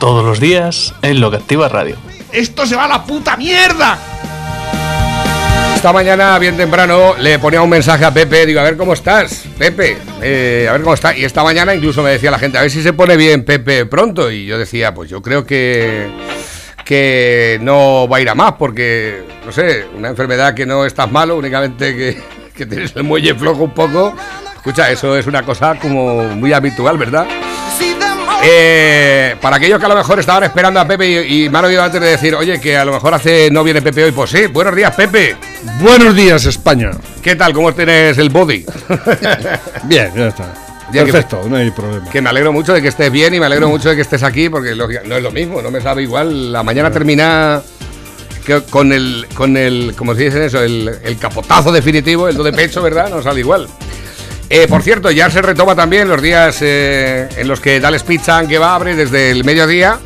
Todos los días en Lo que Activa Radio. ¡Esto se va a la puta mierda! Esta mañana, bien temprano, le ponía un mensaje a Pepe, digo, a ver cómo estás, Pepe, eh, a ver cómo está. Y esta mañana incluso me decía la gente, a ver si se pone bien Pepe pronto. Y yo decía, pues yo creo que, que no va a ir a más, porque, no sé, una enfermedad que no estás malo, únicamente que, que tienes el muelle flojo un poco. Escucha, eso es una cosa como muy habitual, ¿verdad? Eh, para aquellos que a lo mejor estaban esperando a Pepe y, y me han oído antes de decir, oye, que a lo mejor hace no viene Pepe hoy, pues sí, buenos días, Pepe. Buenos días, España. ¿Qué tal? ¿Cómo tienes el body? Bien, ya está. Ya que- Perfecto, no hay problema. que me alegro mucho de que estés bien y me alegro mucho de que estés aquí, porque no es lo mismo, no me sabe igual. La mañana termina que con el, con el, como se dice eso, el, el capotazo definitivo, el do de pecho, ¿verdad? No sale igual. Eh, por cierto, ya se retoma también los días eh, en los que Dales Pizza que va abre desde el mediodía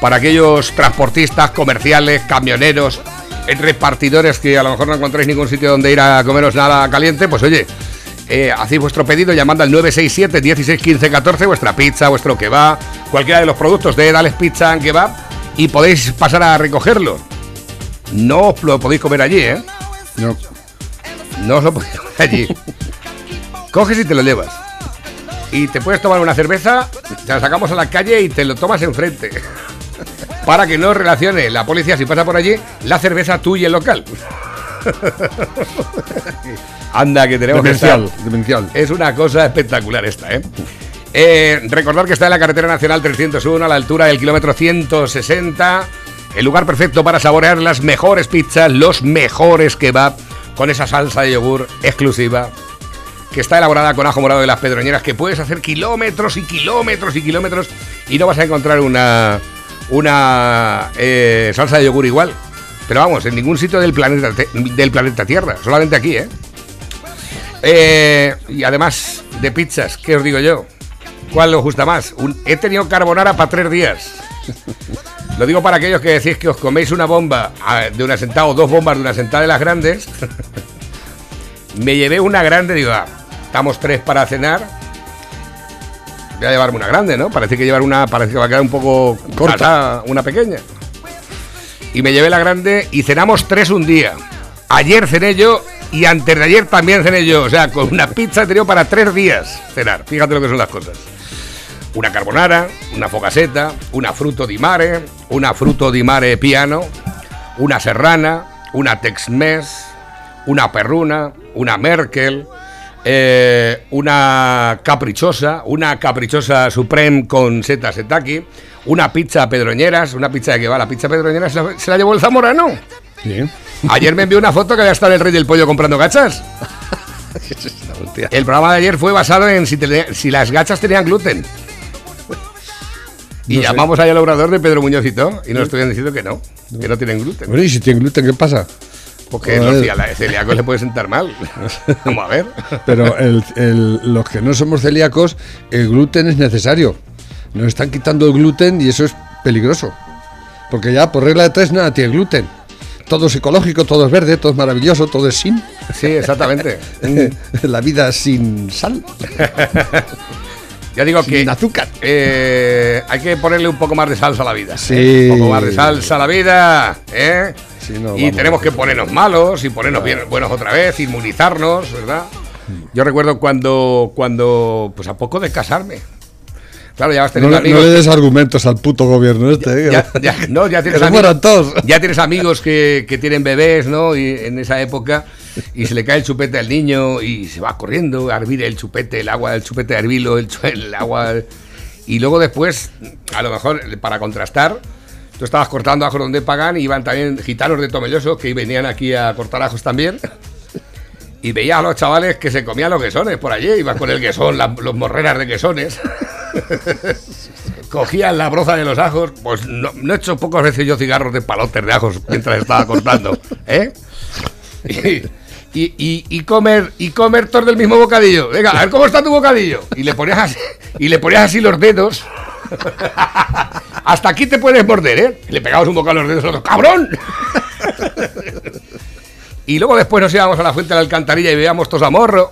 para aquellos transportistas, comerciales, camioneros, repartidores que a lo mejor no encontráis ningún sitio donde ir a comeros nada caliente, pues oye, eh, hacéis vuestro pedido llamando al 967 16 15 14, vuestra pizza, vuestro kebab, cualquiera de los productos de Dales Pizza and Kebab y podéis pasar a recogerlo. No os lo podéis comer allí, ¿eh? No. No os lo podéis comer allí. Coges y te lo llevas. Y te puedes tomar una cerveza, te la sacamos a la calle y te lo tomas enfrente. Para que no relacione la policía, si pasa por allí, la cerveza tú y el local. Anda, que tenemos que estar. Demencial, demencial. Es una cosa espectacular esta, ¿eh? Eh, recordar que está en la carretera nacional 301 a la altura del kilómetro 160. El lugar perfecto para saborear las mejores pizzas, los mejores kebab, con esa salsa de yogur exclusiva que está elaborada con ajo morado de las pedroñeras, que puedes hacer kilómetros y kilómetros y kilómetros y no vas a encontrar una, una eh, salsa de yogur igual. Pero vamos, en ningún sitio del planeta, del planeta Tierra, solamente aquí, ¿eh? Eh, y además de pizzas, ¿qué os digo yo? ¿Cuál os gusta más? He tenido carbonara para tres días. Lo digo para aquellos que decís que os coméis una bomba ah, de una sentada o dos bombas de una sentada de las grandes. Me llevé una grande, digo, ah, estamos tres para cenar. Voy a llevarme una grande, ¿no? Parece que llevar una, parece que va a quedar un poco corta, una pequeña. Y me llevé la grande y cenamos tres un día. Ayer cené yo y antes de ayer también cené yo. O sea, con una pizza he tenido para tres días cenar. Fíjate lo que son las cosas. Una carbonara, una focaceta, una fruto di mare, una fruto di mare piano, una serrana, una tex-mex, una perruna, una Merkel, eh, una caprichosa, una caprichosa Supreme con seta setaki, una pizza pedroñeras, una pizza de que va, la pizza pedroñeras se la, llevó el Zamorano. Sí. Ayer me envió una foto que había estado el rey del pollo comprando gachas. El programa de ayer fue basado en si, te- si las gachas tenían gluten. Y No llamamos ahí al obrador de Pedro Muñoz y nos estuvieron diciendo que no, que no tienen gluten. Bueno, y si tiene gluten, ¿qué pasa? Porque no, si a la celíaco le puede sentar mal. Vamos a ver. Pero el- el- los que no somos celíacos, el gluten es necesario. Nos están quitando el gluten y eso es peligroso. Porque ya por regla de tres nada tiene gluten. Todo es ecológico, todo es verde, todo es maravilloso, todo es sin. Sí, exactamente. La vida sin sal, Ya digo que sin azúcar. eh, hay que ponerle un poco más de salsa a la vida. Sí. ¿eh? Un poco más de salsa a la vida. ¿eh? Sí, no, y vamos. tenemos que ponernos malos y ponernos bien, buenos otra vez, inmunizarnos, ¿verdad? Yo recuerdo cuando, cuando, pues a poco de casarme. Claro, ya vas No, teniendo no amigos. le des argumentos al puto gobierno este. ¿eh? ya, ya- no, ya tienes amigos, todos. ya tienes amigos que, que tienen bebés, ¿no? Y en esa época y se le cae el chupete al niño y se va corriendo a hervir el chupete, el agua del chupete a hervirlo, el, el agua y luego después, a lo mejor para contrastar, tú estabas cortando ajos donde pagan y iban también gitanos de Tomelloso que venían aquí a cortar ajos también. Y veías a los chavales que se comían los quesones por allí, ibas con el quesón, la- los morreras de quesones. cogía la broza de los ajos, pues no, he hecho pocas veces yo cigarros de palotes de ajos mientras estaba cortando, ¿eh? Y- y comer y comer todos del mismo bocadillo. Venga, a ver cómo está tu bocadillo. Y le ponías así, y le ponías así los dedos. Hasta aquí te puedes morder, ¿eh? Le pegabas un bocado a los dedos al otro. ¡Cabrón! Y luego después nos íbamos a la fuente de la alcantarilla y veíamos todos a morro.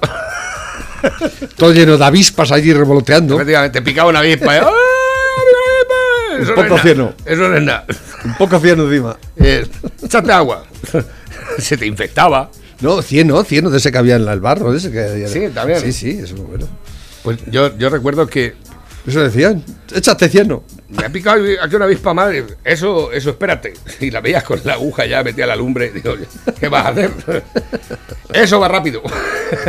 Todo lleno de avispas allí revoloteando. Efectivamente, picaba una avispa. ¿eh? Eso Un poco no cieno. Eso no es nada. Un poco cieno encima. Eh, échate agua. Se te infectaba. No, cieno, cieno de ese que había en el barro. De ese que Sí, también. Sí, sí, eso es bueno. Pues yo, yo recuerdo que Eso decían. Échate cieno. me ha picado aquí una avispa madre. Eso, eso, espérate. Y la veías con la aguja ya metía la lumbre. Digo, ¿qué vas a hacer? Eso va rápido.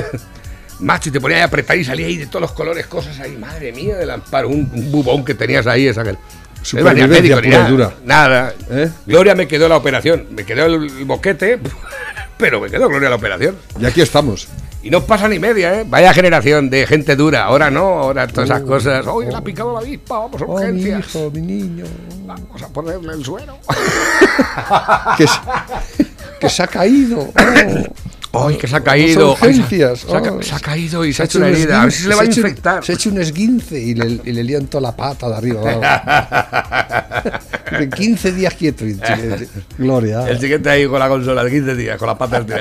Macho, y te ponías a apretar y salía ahí de todos los colores, cosas ahí. Madre mía del amparo. Un, un bubón que tenías ahí. Esa que... Supervivencia No médico, pura y nada, dura. Nada. ¿Eh? Gloria me quedó la operación. Me quedó el boquete. Pero me quedó Gloria la operación. Y aquí estamos. Y no pasa ni media, ¿eh? Vaya generación de gente dura. Ahora no, ahora todas esas cosas. ¡Oye, le ha picado la avispa! ¡Vamos a Oh, mi urgencias! hijo, mi niño. Vamos a ponerle el suero. Que se, que se ha caído. Oh. ¡Ay, que se ha caído! Urgencias. Ay, se, ha, se ha Oh. se ha caído y se ha hecho un una herida. A ver si se le va a infectar. Se ha hecho un esguince y le, y le lían toda la pata de arriba. De 15 días quieto. Gloria. El siguiente ahí con la consola de 15 días, con las patas de...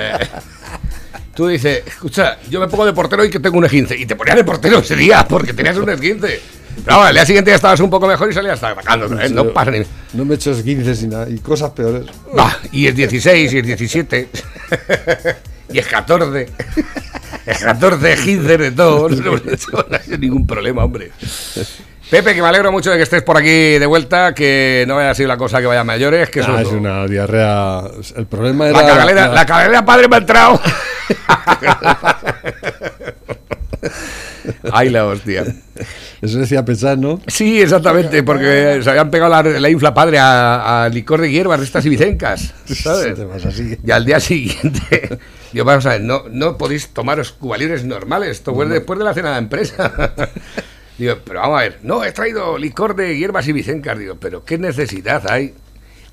Tú dices, escucha, yo me pongo de portero y que tengo un esguince. Y te ponías de portero ese día porque tenías un esguince. Pero vamos, el día siguiente ya estabas un poco mejor y salías atacando. vez, No pasa ni... No me he hecho esguinces ni nada. Y cosas peores. Va, y es 16, y es 17, y es 14. Es 14, 15 de todo. No, no ha sido ningún problema, hombre. Pepe, que me alegro mucho de que estés por aquí de vuelta, que no haya sido la cosa que vaya a mayores, que eso Ah, es una diarrea. El problema era. La cagalera, la- la cagalera padre me ha entrado. Ay, la hostia. Eso decía pensar, ¿no? Sí, exactamente, porque se habían pegado la, la infla padre a, a licor de hierbas de estas ibicencas, ¿sabes? Te vas así. Y al día siguiente, yo vamos a ver, no, no podéis tomaros cubalibres normales, esto fue después de la cena de empresa. Digo, pero vamos a ver, no, he traído licor de hierbas ibicencas, digo, pero ¿qué necesidad hay?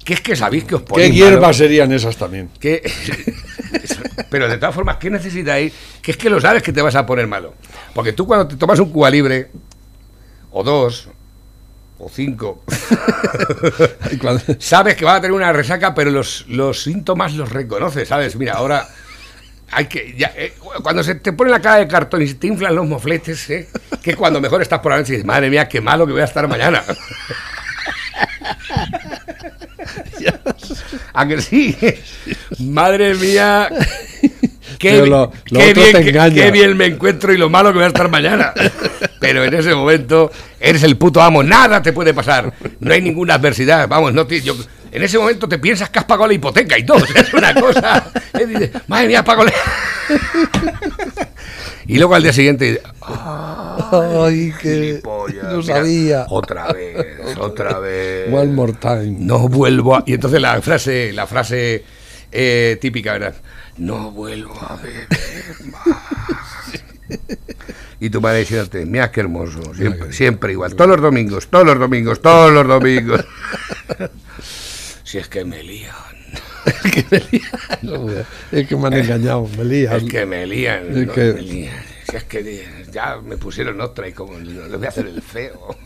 ¿Qué es que sabéis que os ¿Qué ponéis hierbas malos? serían esas también? ¿Qué- Pero de todas formas, ¿qué necesidad hay? Que es que lo sabes que te vas a poner malo. Porque tú cuando te tomas un Cuba libre, o dos, o cinco, sabes que va a tener una resaca, pero los, los síntomas los reconoces, ¿sabes? Mira, ahora hay que. ya, eh, cuando se te pone la cara de cartón y se te inflan los mofletes, ¿eh? que cuando mejor estás por la noche y dices, madre mía, qué malo que voy a estar mañana. ¿A que sí? Madre mía. Qué, Pero lo- lo qué otro bien, qué- bien me encuentro y lo malo que voy a estar mañana. Pero en ese momento eres el puto amo, nada te puede pasar. No hay ninguna adversidad. Vamos, no te- yo- en ese momento te piensas que has pagado la hipoteca y todo. Es una cosa. Dices, madre mía, pago la... Y luego al día siguiente, Ay, que. gilipollas, No sabía. Otra vez, otra vez. One more time. No vuelvo a... Y entonces la frase, la frase eh, típica, ¿verdad? No vuelvo a beber más. Y tu madre diciéndote, mira qué hermoso, siempre, siempre igual, todos los domingos, todos los domingos, todos los domingos. si es que me lían, Es que me han engañado, me lían. es que me lían, Es no, que- me lían. Si es que ya me pusieron otra y como les voy a hacer el feo.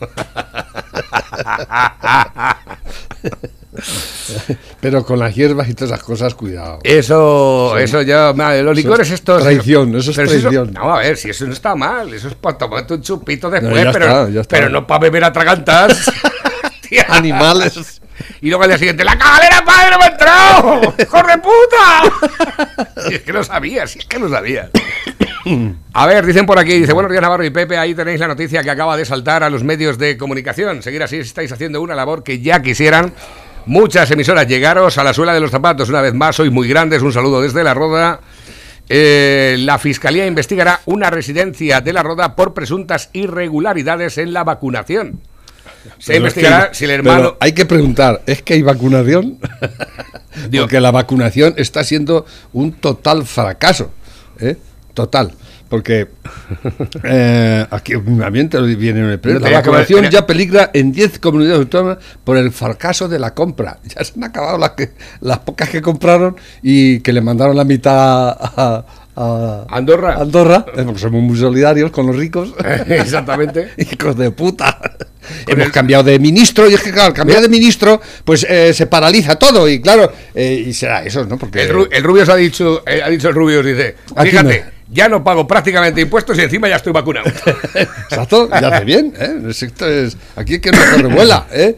Pero con las hierbas y todas esas cosas, cuidado. Eso, eso ya, madre, los licores es estos. traición, eso es Pero si traición. no, a ver, si eso no está mal, eso es para tomarte un chupito después, ya pero, está, ya está. pero no para beber atragantas. Tía. Animales. Y luego al día siguiente, ¡la cagalera padre me ha entrado! ¡Hijo de puta! Si es que lo sabía, si es que lo sabía. A ver, dicen por aquí, dice, buenos días Navarro y Pepe, ahí tenéis la noticia que acaba de saltar a los medios de comunicación. Seguir así estáis haciendo una labor que ya quisieran muchas emisoras. Llegaros a la suela de los zapatos una vez más, sois muy grandes, un saludo desde La Roda. Eh, la Fiscalía investigará una residencia de La Roda por presuntas irregularidades en la vacunación. Se investigará es que- si el pero hermano... hay que preguntar, ¿es que hay vacunación? Digo- Porque la vacunación está siendo un total fracaso. ¿eh? Total. Porque eh, aquí también te lo viene en el pleno. No, La vacunación ya peligra en 10 comunidades autónomas por el fracaso de la compra. Ya se han acabado las, que, las pocas que compraron y que le mandaron la mitad a, a- Andorra. Andorra, eh, porque somos muy solidarios con los ricos. Exactamente. Hijos de puta. Hemos cambiado de ministro y es que, claro, al cambiar de ministro, pues eh, se paraliza todo y, claro, eh, y será eso, ¿no? Porque El, Ru- el Rubius ha dicho, eh, ha dicho el Rubius, dice, Aquí fíjate, no. ya no pago prácticamente impuestos y encima ya estoy vacunado. Exacto, ya hace bien, ¿eh? Es- aquí es que no se revuela, ¿eh?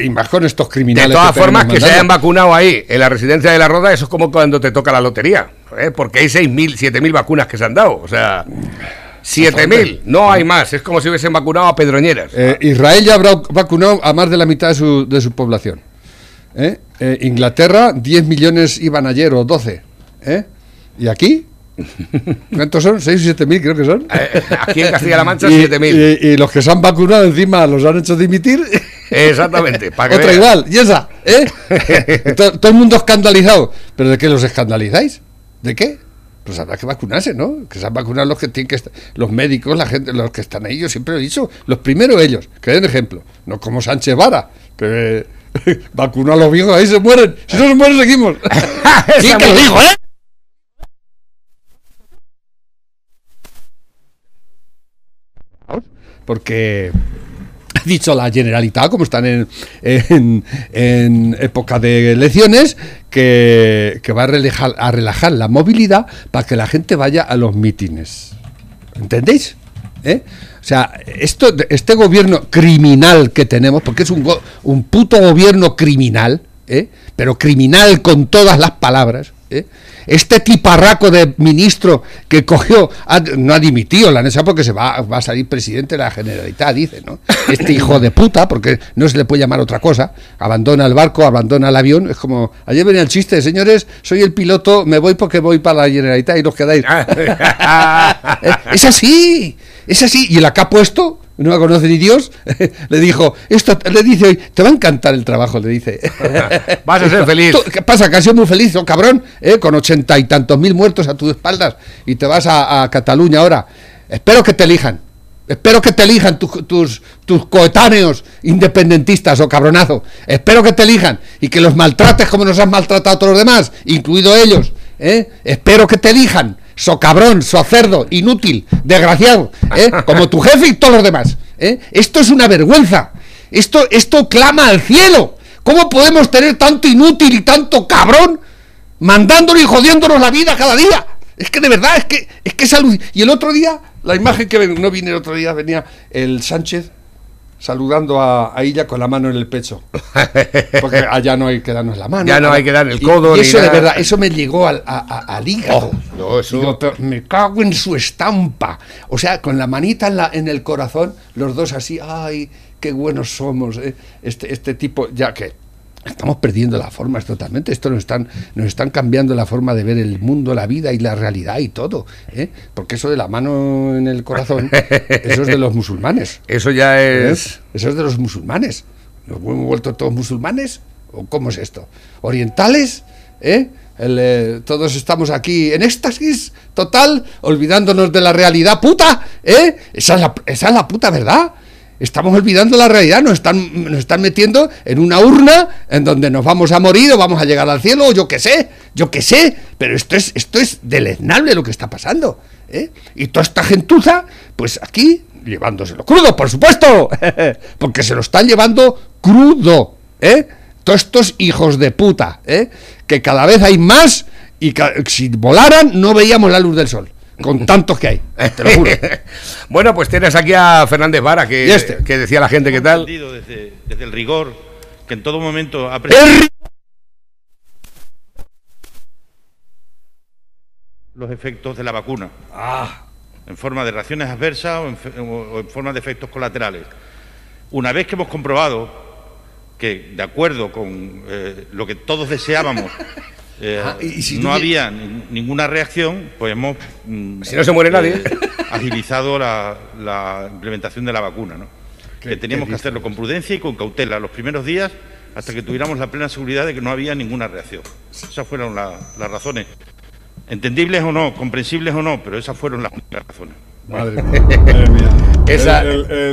Y más con estos De criminales. todas que tenemos formas, que se hayan vacunado ahí, en la residencia de la Roda, eso es como cuando te toca la lotería, ¿eh? porque hay 6.000, 7.000 vacunas que se han dado. O sea, 7.000, no hay más. Es como si hubiesen vacunado a Pedroñeras. Eh, Israel ya habrá vacunado a más de la mitad de su, de su población. ¿eh? Eh, Inglaterra, 10 millones iban ayer o 12. ¿eh? ¿Y aquí? ¿Cuántos son? ¿6 o 7 mil creo que son? Aquí en Castilla-La Mancha, Y- 7.000. Y, y los que se han vacunado encima los han hecho dimitir. Exactamente. Para que Otra veas. igual, y esa, ¿eh? todo, todo el mundo escandalizado. ¿Pero de qué los escandalizáis? ¿De qué? Pues habrá que vacunarse, ¿no? Que se han vacunado los que tienen que estar, los médicos, la gente, los que están ahí, yo siempre lo he dicho, los primeros ellos, que den ejemplo, no como Sánchez Vara, que vacunó a los viejos, ahí se mueren, si no se mueren seguimos. sí, que lo digo, ¿eh? Porque ha dicho la Generalitat, como están en, en, en época de elecciones, que, va a relajar, la movilidad para que la gente vaya a los mítines. ¿Entendéis? ¿Eh? O sea, esto, este gobierno criminal que tenemos, porque es un, un puto gobierno criminal, ¿eh? pero criminal con todas las palabras, ¿eh? este tiparraco de ministro que cogió, ha- no ha dimitido la NESA porque se va, va a salir presidente de la Generalitat, dice, ¿no? Este hijo de puta, porque no se le puede llamar otra cosa, abandona el barco, abandona el avión, es como, ayer venía el chiste, señores, soy el piloto, me voy porque voy para la Generalitat y los quedáis. Eh, es así, es así. Y la que ha puesto, no la conoce ni Dios, le dijo, esto le dice hoy, te va a encantar el trabajo, le dice. Vas a ser feliz. ¿Qué pasa? Que has sido muy feliz, oh, cabrón, ¿eh? con ochenta y tantos mil muertos a tus espaldas y te vas a, a Cataluña ahora. Espero que te elijan. Espero que te elijan tu- tus, tus coetáneos independentistas o cabronazo. Espero que te elijan y que los maltrates como nos han maltratado a todos los demás, incluido ellos. ¿eh? Espero que te elijan. So cabrón, so cerdo, inútil, desgraciado, ¿eh? como tu jefe y todos los demás. ¿eh? Esto es una vergüenza. Esto, esto clama al cielo. ¿Cómo podemos tener tanto inútil y tanto cabrón mandándonos y jodiéndonos la vida cada día? Es que de verdad, es que es que es aluc- Y el otro día, la imagen que ven- no vine el otro día, venía el Sánchez saludando a, a ella con la mano en el pecho. Porque allá no hay que darnos la mano. Ya no hay que dar el codo Y, eso de nada. verdad, eso me llegó al, a- a- al hígado. Oh, no, eso- Digo, pero me cago en su estampa. O sea, con la manita en, la, en el corazón, los dos así, ay, qué buenos somos. eh". Este, este tipo, ya que estamos perdiendo las formas totalmente. Esto nos están, nos están cambiando la forma de ver el mundo, la vida y la realidad y todo. ¿eh? Porque eso de la mano en el corazón, eso es de los musulmanes. Eso ya ¿eh? es... Eso es de los musulmanes. ¿Nos hemos vuelto todos musulmanes? ¿O cómo es esto? ¿Orientales? ¿Eh? El, eh, todos estamos aquí en éxtasis total, olvidándonos de la realidad puta, ¿eh? Esa es la, esa es la puta verdad. Estamos olvidando la realidad, nos están, nos están metiendo en una urna en donde nos vamos a morir o vamos a llegar al cielo, o yo qué sé, yo qué sé, pero esto es, esto es deleznable lo que está pasando. ¿eh? Y toda esta gentuza, pues aquí, llevándoselo crudo, por supuesto, porque se lo están llevando crudo, ¿eh? Todos estos hijos de puta, ¿eh? Que cada vez hay más y si volaran no veíamos la luz del sol, con tantos que hay, te lo juro. bueno, pues tienes aquí a Fernández Vara, que, ¿Y este? que decía la gente, ¿qué tal? Desde, desde el rigor que en todo momento ha El- los efectos de la vacuna. En forma de reacciones adversas en, o en forma de efectos colaterales. Una vez que hemos comprobado que, de acuerdo con eh, lo que todos deseábamos, eh, y- si no había ni- ninguna reacción, pues hemos mm, Si no se muere nadie. agilizado la, la implementación de la vacuna. ¿no? que teníamos que hacerlo con prudencia y con cautela los primeros días hasta que tuviéramos la plena seguridad de que no había ninguna reacción. Esas fueron la- las razones Entendibles o no, comprensibles o no, pero esas fueron las únicas razones. Madre mía. Madre mía. Esa-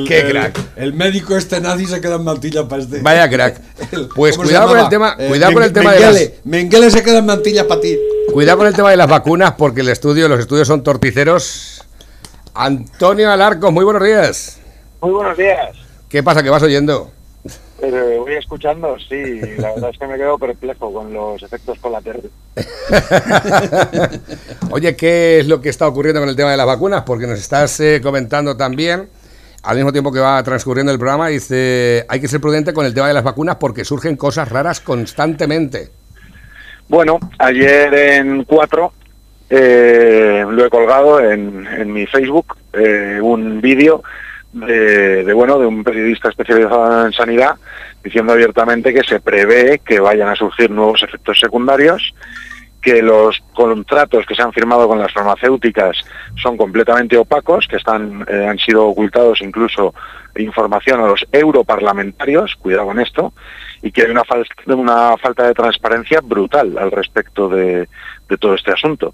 qué crack. El, médico este nazi se queda en mantilla para este. Vaya crack. El- Pues ¿cómo se cuidado con el tema, cuidado con el tema de las, Mengele. Mengele se queda en mantilla para ti. cuidado con el tema de las vacunas porque el estudio, los estudios son torticeros. Antonio Alarcos, muy buenos días. Muy buenos días. ¿Qué pasa? ¿Qué vas oyendo? Eh, voy escuchando, sí, la verdad es que me quedo perplejo con los efectos colaterales. Oye, ¿qué es lo que está ocurriendo con el tema de las vacunas? Porque nos estás eh, comentando también, al mismo tiempo que va transcurriendo el programa, dice, hay que ser prudente con el tema de las vacunas porque surgen cosas raras constantemente. Bueno, ayer en 4 eh, lo he colgado en, en mi Facebook, eh, un vídeo de, bueno de un periodista especializado en sanidad diciendo abiertamente que se prevé que vayan a surgir nuevos efectos secundarios que los contratos que se han firmado con las farmacéuticas son completamente opacos, que están eh, han sido ocultados incluso información a los europarlamentarios, cuidado con esto, y que hay una, una falta de transparencia brutal al respecto de todo este asunto.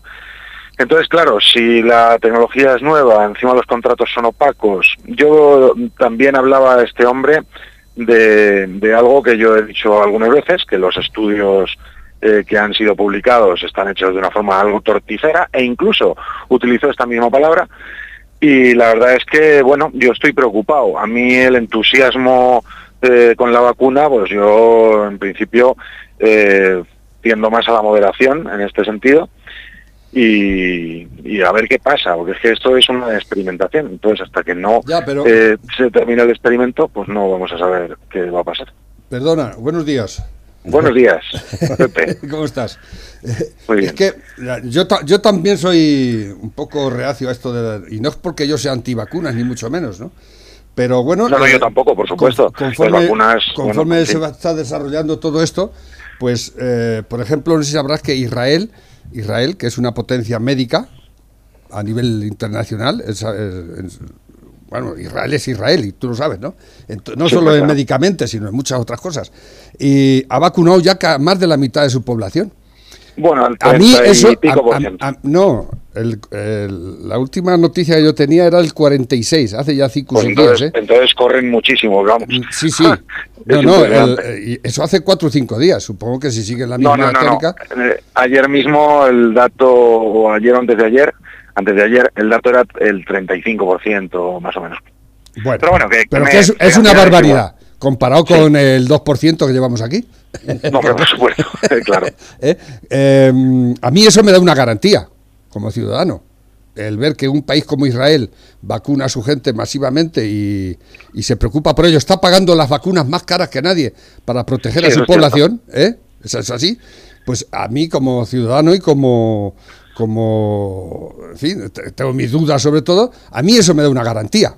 Entonces, claro, si la tecnología es nueva, encima los contratos son opacos, yo también hablaba este hombre de, algo que yo he dicho algunas veces, que los estudios eh, que han sido publicados están hechos de una forma algo torticera e incluso utilizó esta misma palabra y la verdad es que, bueno, yo estoy preocupado. A mí el entusiasmo eh, con la vacuna, pues yo en principio eh, tiendo más a la moderación en este sentido y, y, a ver qué pasa, porque es que esto es una experimentación, entonces hasta que no Ya, pero- eh, se termine el experimento, pues no vamos a saber qué va a pasar. Perdona, buenos días. Buenos días, Pepe. ¿Cómo estás? Muy Es bien. que la- yo, yo también soy un poco reacio a esto de... Y no es porque yo sea antivacunas, ni mucho menos, ¿no? Pero bueno... No, no, eh, yo tampoco, por supuesto. conforme vacunas, conforme bueno, se sí. va, está desarrollando todo esto, pues, eh, por ejemplo, no sé si sabrás que Israel, Israel, que es una potencia médica a nivel internacional, es, bueno, Israel es Israel, y tú lo sabes, ¿no? No Sí, solo en claro. medicamentos, sino en muchas otras cosas. Y ha vacunado ya más de la mitad de su población. Bueno, al A mí 30 y eso... pico a- por a- ciento. a- no, el- el- la última noticia que yo tenía era el 46, hace ya cinco Pues días, entonces, ¿eh? entonces corren muchísimo, vamos. Sí, sí. Es No, no, el- eso hace cuatro o cinco días. Supongo que si sigue la misma no, no, no. Eh, Ayer mismo el dato, o ayer o antes de ayer, antes de ayer, el dato era el 35% más o menos. Bueno, Pero bueno, que- me- es, una barbaridad comparado con el 2% que llevamos aquí. No, pero por supuesto, claro. ¿eh? Eh, a mí eso me da una garantía como ciudadano. El ver que un país como Israel vacuna a su gente masivamente y, y se preocupa por ello, está pagando las vacunas más caras que nadie para proteger Sí, a su población, ¿eh? ¿Es, es así? Pues a mí como ciudadano y como, como, en fin, te- tengo mis dudas sobre todo, a mí eso me da una garantía.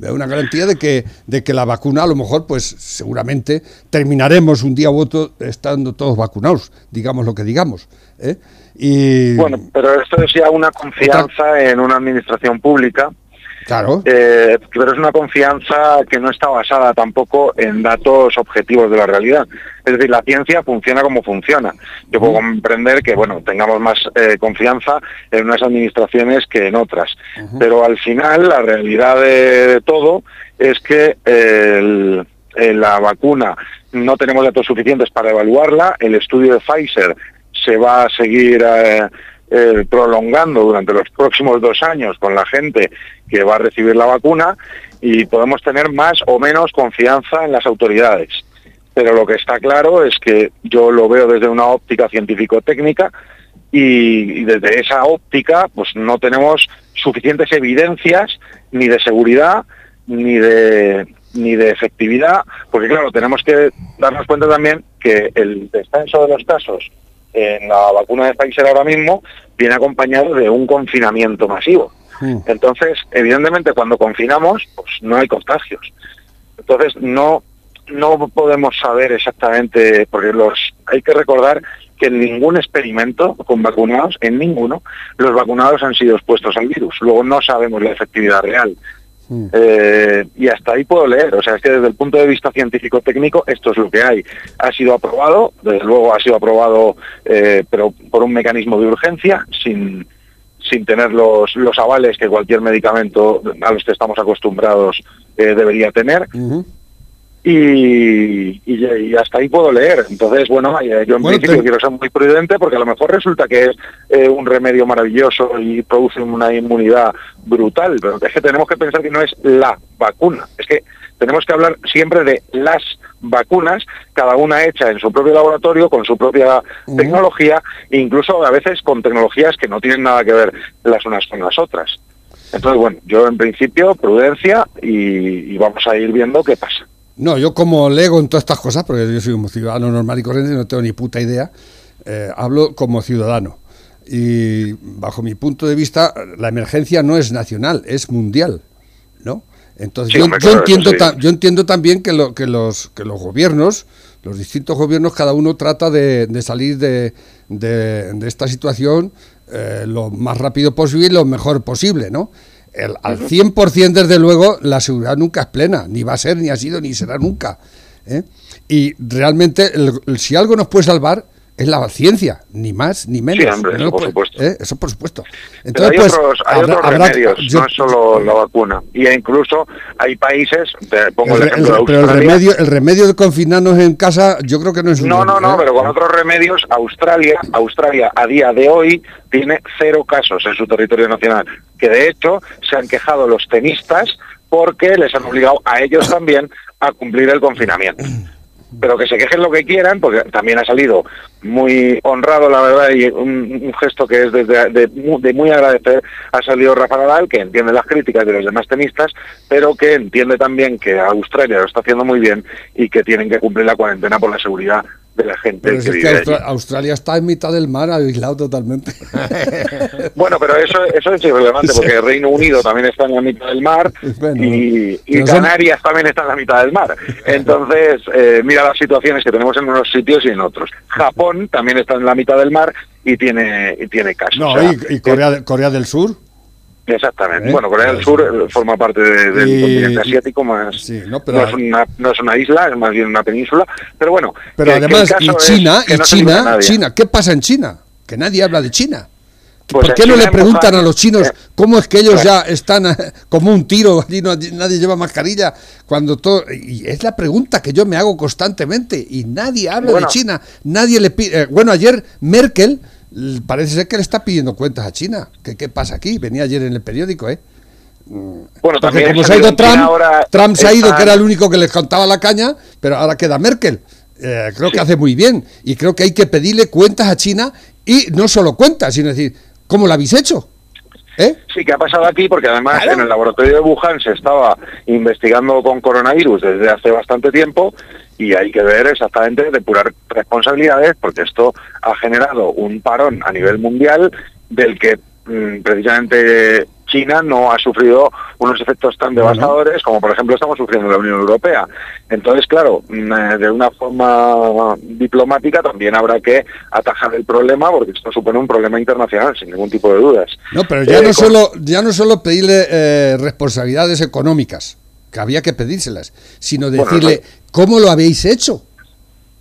Una garantía de que, de que la vacuna a lo mejor, pues seguramente terminaremos un día u otro estando todos vacunados, digamos lo que digamos. ¿eh? Y Bueno, pero esto es ya una confianza en una administración pública, claro, eh, pero es una confianza que no está basada tampoco en datos objetivos de la realidad. Es decir, la ciencia funciona como funciona. Yo puedo comprender que, bueno, tengamos más eh, confianza en unas administraciones que en otras. Pero al final, la realidad de, de todo es que el- la vacuna no tenemos datos suficientes para evaluarla. El estudio de Pfizer se va a seguir eh, eh, prolongando durante los próximos dos años con la gente que va a recibir la vacuna y podemos tener más o menos confianza en las autoridades. Pero lo que está claro es que yo lo veo desde una óptica científico-técnica y, y desde esa óptica pues no tenemos suficientes evidencias ni de seguridad ni de ni de efectividad, porque claro, tenemos que darnos cuenta también que el descenso de los casos en la vacuna de Pfizer ahora mismo viene acompañado de un confinamiento masivo. Entonces, evidentemente, cuando confinamos, pues no hay contagios. Entonces, no, no podemos saber exactamente, porque los hay que recordar que en ningún experimento con vacunados, en ninguno, los vacunados han sido expuestos al virus. Luego no sabemos la efectividad real. Eh, y hasta ahí puedo leer, o sea, es que desde el punto de vista científico-técnico esto es lo que hay. Ha sido aprobado, desde luego ha sido aprobado, eh, pero por un mecanismo de urgencia, sin, sin tener los, los avales que cualquier medicamento a los que estamos acostumbrados eh, debería tener. Y, y, y hasta ahí puedo leer. Entonces, bueno, eh, yo en Bueno, principio te- quiero ser muy prudente porque a lo mejor resulta que es eh, un remedio maravilloso y produce una inmunidad brutal, pero es que tenemos que pensar que no es la vacuna, es que tenemos que hablar siempre de las vacunas, cada una hecha en su propio laboratorio, con su propia tecnología, incluso a veces con tecnologías que no tienen nada que ver las unas con las otras. Entonces, bueno, yo en principio prudencia y, y vamos a ir viendo qué pasa. No, yo como lego en todas estas cosas, porque yo soy un ciudadano normal y corriente, no tengo ni puta idea, eh, hablo como ciudadano. Y bajo mi punto de vista, la emergencia no es nacional, es mundial, ¿no? Entonces Sí, yo, entiendo sí. yo entiendo también que, lo- que los que los gobiernos, los distintos gobiernos, cada uno trata de, de salir de, de- de esta situación eh, lo más rápido posible y lo mejor posible, ¿no? El- al 100% desde luego la seguridad nunca es plena, ni va a ser, ni ha sido, ni será nunca. ¿eh? Y realmente el- el- si algo nos puede salvar es la ciencia, ni más ni menos. Sí, hombre, No eso por supuesto. ¿eh? Eso por supuesto. Pero hay pues, otros, hay habrá- otros habrá- remedios, yo- no es solo la vacuna. Y incluso hay países, te pongo el, el- ejemplo de el- pero el remedio, el remedio de confinarnos en casa, yo creo que no es un No, no, no, ¿eh? pero con otros remedios, Australia, Australia a día de hoy tiene cero casos en su territorio nacional, que de hecho se han quejado los tenistas porque les han obligado a ellos también a cumplir el confinamiento. Pero que se quejen lo que quieran, porque también ha salido muy honrado, la verdad, y un, gesto que es desde, de, de muy agradecer, ha salido Rafa Nadal, que entiende las críticas de los demás tenistas, pero que entiende también que Australia lo está haciendo muy bien y que tienen que cumplir la cuarentena por la seguridad de la gente Pero que es que allí. Australia está en mitad del mar, aislado totalmente. Bueno, pero eso, eso es irrelevante porque Reino Unido también está en la mitad del mar Bueno, y, y pero son- Canarias también está en la mitad del mar. Entonces, eh, mira las situaciones que tenemos en unos sitios y en otros. Japón también está en la mitad del mar y tiene, y tiene casos. No, O sea, y, y Corea, de- Corea del Sur. Exactamente. ¿Eh? Bueno, Corea del Sur eh, forma parte de- del Y- continente asiático, más Sí, no, es una, no es una isla, es más bien una península. Pero bueno, Pero que- además, y China, y no China. China, ¿qué pasa en China? Que nadie habla de China. Pues ¿Por qué no China le preguntan a los chinos eh, cómo es que ellos claro. ya están eh, como un tiro, allí no- nadie lleva mascarilla, cuando todo... Y es la pregunta que yo me hago constantemente y nadie habla Bueno. de China, nadie le pide... eh, bueno, ayer Merkel parece ser que le está pidiendo cuentas a China. ¿Qué, qué pasa aquí? Venía ayer en el periódico, ¿eh? Bueno, Porque también como se ha ido Trump, Trump se ha ido, que era el único que les contaba la caña, pero ahora queda Merkel. Eh, creo que hace muy bien y creo que hay que pedirle cuentas a China y no solo cuentas, sino decir, ¿cómo lo habéis hecho? ¿Eh? Sí, que ha pasado aquí porque además Claro. en el laboratorio de Wuhan se estaba investigando con coronavirus desde hace bastante tiempo y hay que ver exactamente depurar responsabilidades porque esto ha generado un parón a nivel mundial del que mm, precisamente China no ha sufrido unos efectos tan devastadores como por ejemplo estamos sufriendo en la Unión Europea. Entonces, claro, mm, eh, de una forma diplomática también habrá que atajar el problema porque esto supone un problema internacional sin ningún tipo de dudas. No, pero ya Eh, no con- solo ya no solo pedirle eh, responsabilidades económicas, que había que pedírselas, sino decirle ¿cómo lo habéis hecho?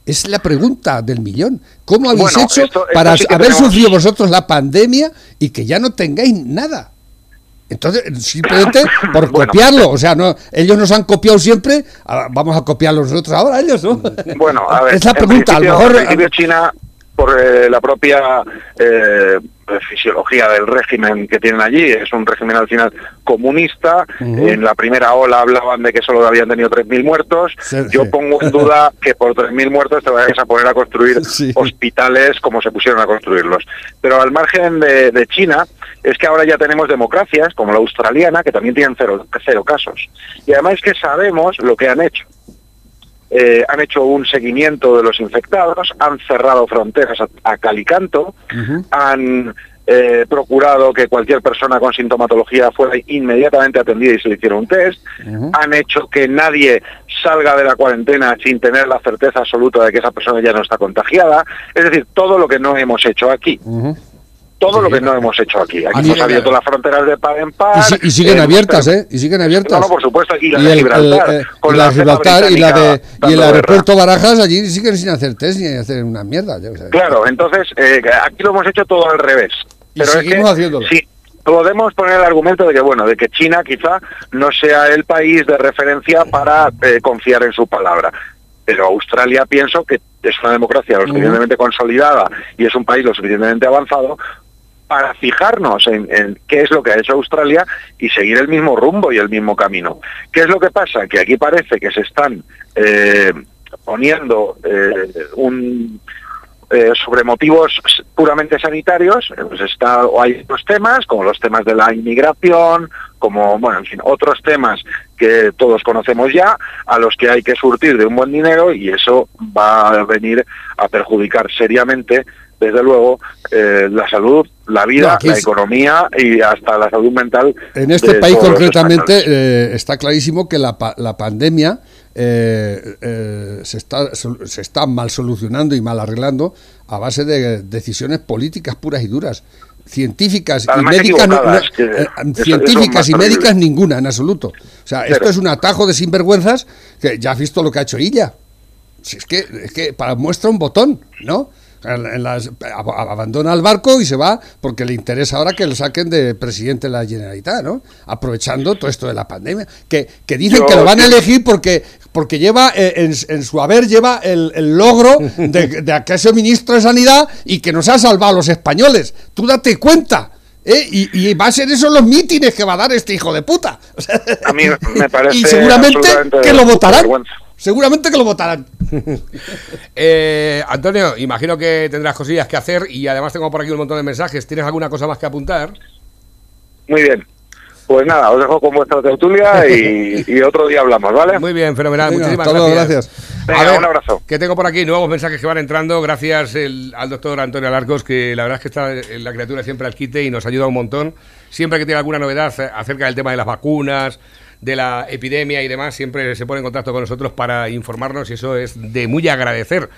Es la pregunta del millón. ¿Cómo habéis Bueno, hecho esto- esto para sí haber tenemos- sufrido vosotros la pandemia y que ya no tengáis nada? Entonces, simplemente por Bueno. copiarlo, o sea, no, ellos nos han copiado siempre, ahora vamos a copiarlos nosotros ahora, ellos, ¿no? Bueno, a ver, es la pregunta, a lo mejor China, por eh, la propia eh, fisiología del régimen que tienen allí, es un régimen al final comunista. En la primera ola hablaban de que solo habían tenido 3.000 muertos. Sí, Yo sí. pongo en duda que por 3.000 muertos te vayas a poner a construir Sí. hospitales como se pusieron a construirlos. Pero al margen de, de China, es que ahora ya tenemos democracias como la australiana que también tienen cero, cero casos. Y además es que sabemos lo que han hecho eh, han hecho un seguimiento de los infectados, han cerrado fronteras a, a cal y canto, Ujú. han eh, procurado que cualquier persona con sintomatología fuera inmediatamente atendida y se le hiciera un test, han hecho que nadie salga de la cuarentena sin tener la certeza absoluta de que esa persona ya no está contagiada, es decir, todo lo que no hemos hecho aquí. Todo Sí, lo que no hemos hecho aquí. Aquí hemos abierto las fronteras de par en par. Y, si- y siguen eh, abiertas, ¿eh? Y siguen abiertas. No, no, por supuesto, y la Y de el, Gibraltar, el- eh, con y la la Gibraltar y la de británica y el guerra. aeropuerto Barajas allí siguen sin hacer test ni hacer una mierda. Claro, entonces eh, aquí lo hemos hecho todo al revés. Y Pero es seguimos que, haciéndolo. Sí, podemos poner el argumento de que bueno, de que China quizá no sea el país de referencia para eh, confiar en su palabra. Pero Australia pienso que es una democracia lo suficientemente consolidada y es un país lo suficientemente avanzado para fijarnos en, qué es lo que ha hecho Australia y seguir el mismo rumbo y el mismo camino. ¿Qué es lo que pasa? Que aquí parece que se están eh, poniendo eh, un eh, sobre motivos puramente sanitarios, pues está, hay otros temas, como los temas de la inmigración, como, bueno, en fin, otros temas que todos conocemos ya, a los que hay que surtir de un buen dinero y eso va a venir a perjudicar seriamente, desde luego, eh, la salud, la vida, No, la es- economía y hasta la salud mental. En este país concretamente eh, está clarísimo que la, la pandemia eh, eh, se, está, se está mal solucionando y mal arreglando a base de decisiones políticas puras y duras. Científicas y médicas, no- no- eh, científicas y médicas terrible. ninguna en absoluto. O sea, esto es un atajo de sinvergüenzas que ya has visto lo que ha hecho ella. Si es que, es que para muestra un botón, ¿no? En- las- ab- abandona el barco y se va porque le interesa ahora que lo saquen de presidente de la Generalitat, ¿no? Aprovechando todo esto de la pandemia. Que, que dicen Yo- que lo van a elegir porque, porque lleva eh, en, en su haber lleva el, el logro de, de que es el ministro de Sanidad y que nos ha salvado a los españoles. Tú date cuenta. ¿eh? Y, y va a ser eso los mítines que va a dar este hijo de puta. A mí me parece y seguramente que lo votarán. Seguramente que lo votarán. Eh, Antonio, imagino que tendrás cosillas que hacer y además tengo por aquí un montón de mensajes. ¿Tienes alguna cosa más que apuntar? Muy bien. Pues nada, os dejo con vuestra tertulia y, y otro día hablamos, ¿vale? Muy bien, fenomenal. Venga, Muchísimas gracias. gracias. Venga, A ver, un abrazo. Que tengo por aquí nuevos mensajes que van entrando. Gracias el- al doctor Antonio Alarcos, que la verdad es que está eh, la criatura siempre al quite y nos ayuda un montón. Siempre que tiene alguna novedad acerca del tema de las vacunas, de la epidemia y demás, siempre se pone en contacto con nosotros para informarnos y eso es de muy agradecer.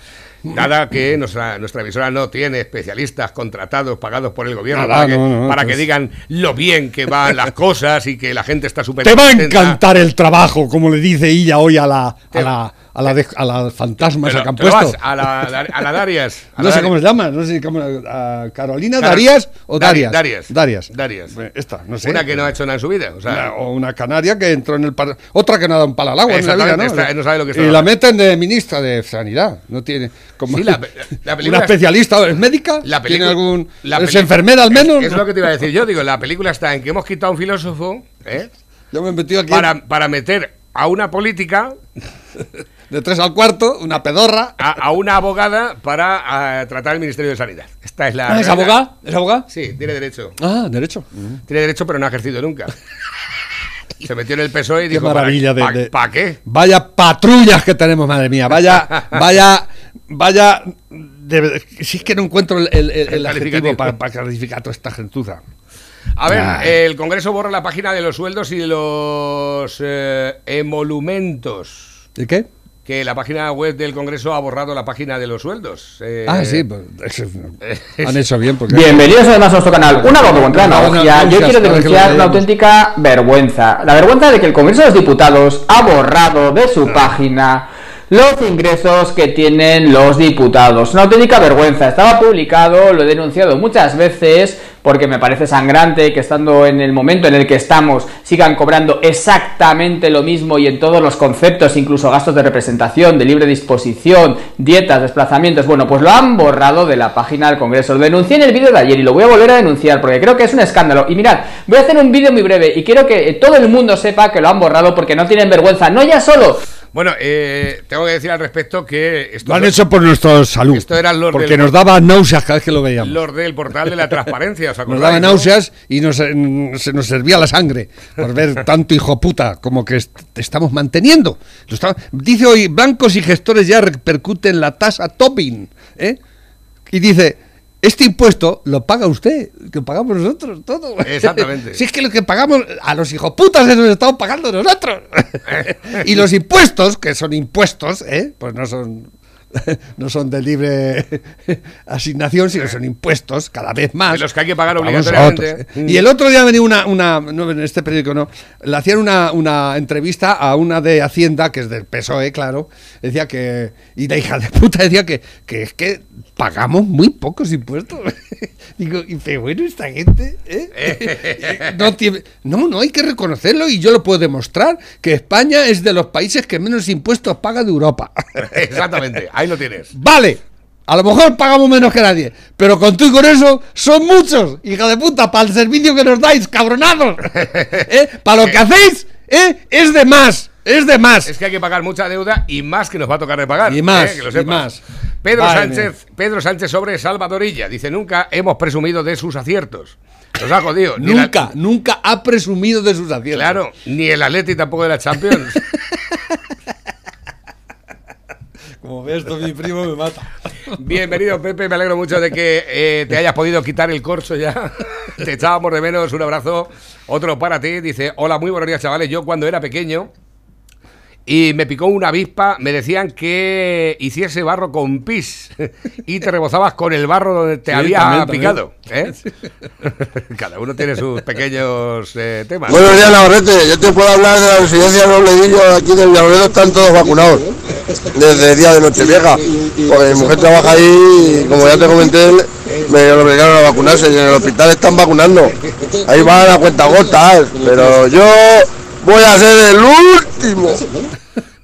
Nada que nuestra, nuestra emisora no tiene especialistas contratados, pagados por el gobierno, Nada, para, que, no, no, para pues- que digan lo bien que van las cosas y que la gente está súper Te va a encantar el trabajo, como le dice ella hoy a la, a la, a la, de- a la fantasma esa que han puesto. vas a la, a la Darias. a No la sé Darias. cómo se llama, no sé cómo. a Carolina Cara- Darías o Dari- Darias. Darias. Darias. Darias. Esta, no sé. Una que no ha hecho nada en su vida. O sea, Una- o una canaria que entró en el par- otra que no ha dado un palo al agua en la vida, ¿no? Exactamente, está- no sabe lo que está y la meten de ministra de sanidad, no tiene como Sí, la- película una es- especialista, es médica, la tiene algún la es enfermera al menos. Es, es lo que te iba a decir yo. Digo, la película está en que hemos quitado un filósofo ¿eh? Yo me he metido aquí para, para meter a una política, de tres al cuarto, una pedorra. a, a una abogada para ah, tratar el Ministerio de Sanidad. Esta es la. Ah, ¿Es realidad. abogada? ¿Es abogada? Sí, tiene derecho. Ah, derecho. Tiene derecho, pero no ha ejercido nunca. Se metió en el PSOE y Qué dijo: maravilla ¿para, de- ¿para qué? Vaya patrullas que tenemos, madre mía. Vaya, vaya, vaya. de- si es que no encuentro el, el- el- el adjetivo para, calificar toda esta gentuza. A ver, Ay. el Congreso borra la página de los sueldos y de los eh, emolumentos. ¿De qué? Que la página web del Congreso ha borrado la página de los sueldos. Eh, ah, sí, pues, han hecho bien porque. Bienvenidos además a nuestro canal. Una voz contra la Yo quiero denunciar una auténtica vergüenza. La vergüenza de que el Congreso de los Diputados ha borrado de su página los ingresos que tienen los diputados. Una auténtica vergüenza. Estaba publicado, lo he denunciado muchas veces porque me parece sangrante que estando en el momento en el que estamos sigan cobrando exactamente lo mismo y en todos los conceptos, incluso gastos de representación, de libre disposición, dietas, desplazamientos. Bueno, pues lo han borrado de la página del Congreso. Lo denuncié en el vídeo de ayer y lo voy a volver a denunciar porque creo que es un escándalo. Y mirad, voy a hacer un vídeo muy breve y quiero que todo el mundo sepa que lo han borrado porque no tienen vergüenza. No ya solo Bueno, eh, tengo que decir al respecto que esto Lo han hecho por nuestra salud. Esto era los porque del- nos daba náuseas cada vez que lo veíamos. los del portal de la transparencia. ¿os Nos daba náuseas y nos, eh, se nos servía la sangre por ver tanto hijo puta como que est- estamos manteniendo. Lo dice hoy, bancos y gestores ya repercuten la tasa Tobin. ¿eh? Y dice, este impuesto lo paga usted, que pagamos nosotros, todo. Exactamente. si es que lo que pagamos a los hijoputas lo estamos pagando nosotros. y los impuestos, que son impuestos, ¿eh? pues no son no son de libre asignación, sino son impuestos cada vez más. De los que hay que pagar obligatoriamente. ¿eh? Y el otro día venía una, una no, en este periódico no, le hacían una, una entrevista a una de Hacienda, que es del PSOE, claro, decía que, y la hija de puta decía que, que es que pagamos muy pocos impuestos. Digo, y pero bueno, esta gente, ¿eh? no, tiene- no, no, hay que reconocerlo y yo lo puedo demostrar, que España es de los países que menos impuestos paga de Europa. Exactamente, ahí lo tienes. Vale, a lo mejor pagamos menos que nadie, pero con tú y con eso son muchos, hija de puta, para el servicio que nos dais, cabronados. ¿Eh? Para lo que hacéis, ¿eh? es de más, es de más. Es que hay que pagar mucha deuda y más que nos va a tocar de pagar. Y más, ¿eh? que lo y más. Pedro Sánchez, Pedro Sánchez sobre Salvadorilla. Dice, nunca hemos presumido de sus aciertos. Nos ha jodido. La- Nunca, nunca ha presumido de sus aciertos. Claro, ni el Atleti tampoco de la Champions. Como ves, mi primo me mata. Bienvenido, Pepe. Me alegro mucho de que eh, te hayas podido quitar el corso ya. te echábamos de menos. Un abrazo. Otro para ti. Dice: Hola, muy buenos días, chavales. Yo cuando era pequeño y me picó una avispa, me decían que hiciese barro con pis y te rebozabas con el barro donde te Sí, había también, también. picado. ¿eh? Cada uno tiene sus pequeños eh, temas. Buenos días, Navarrete. Yo te puedo hablar de la residencia de Robledillo aquí del Villarroledo. Están todos vacunados desde el día de Nochevieja. Porque mi mujer trabaja ahí y, como ya te comenté, me obligaron a vacunarse. Y en el hospital están vacunando. Ahí van a cuenta gotas. Pero yo voy a ser el último.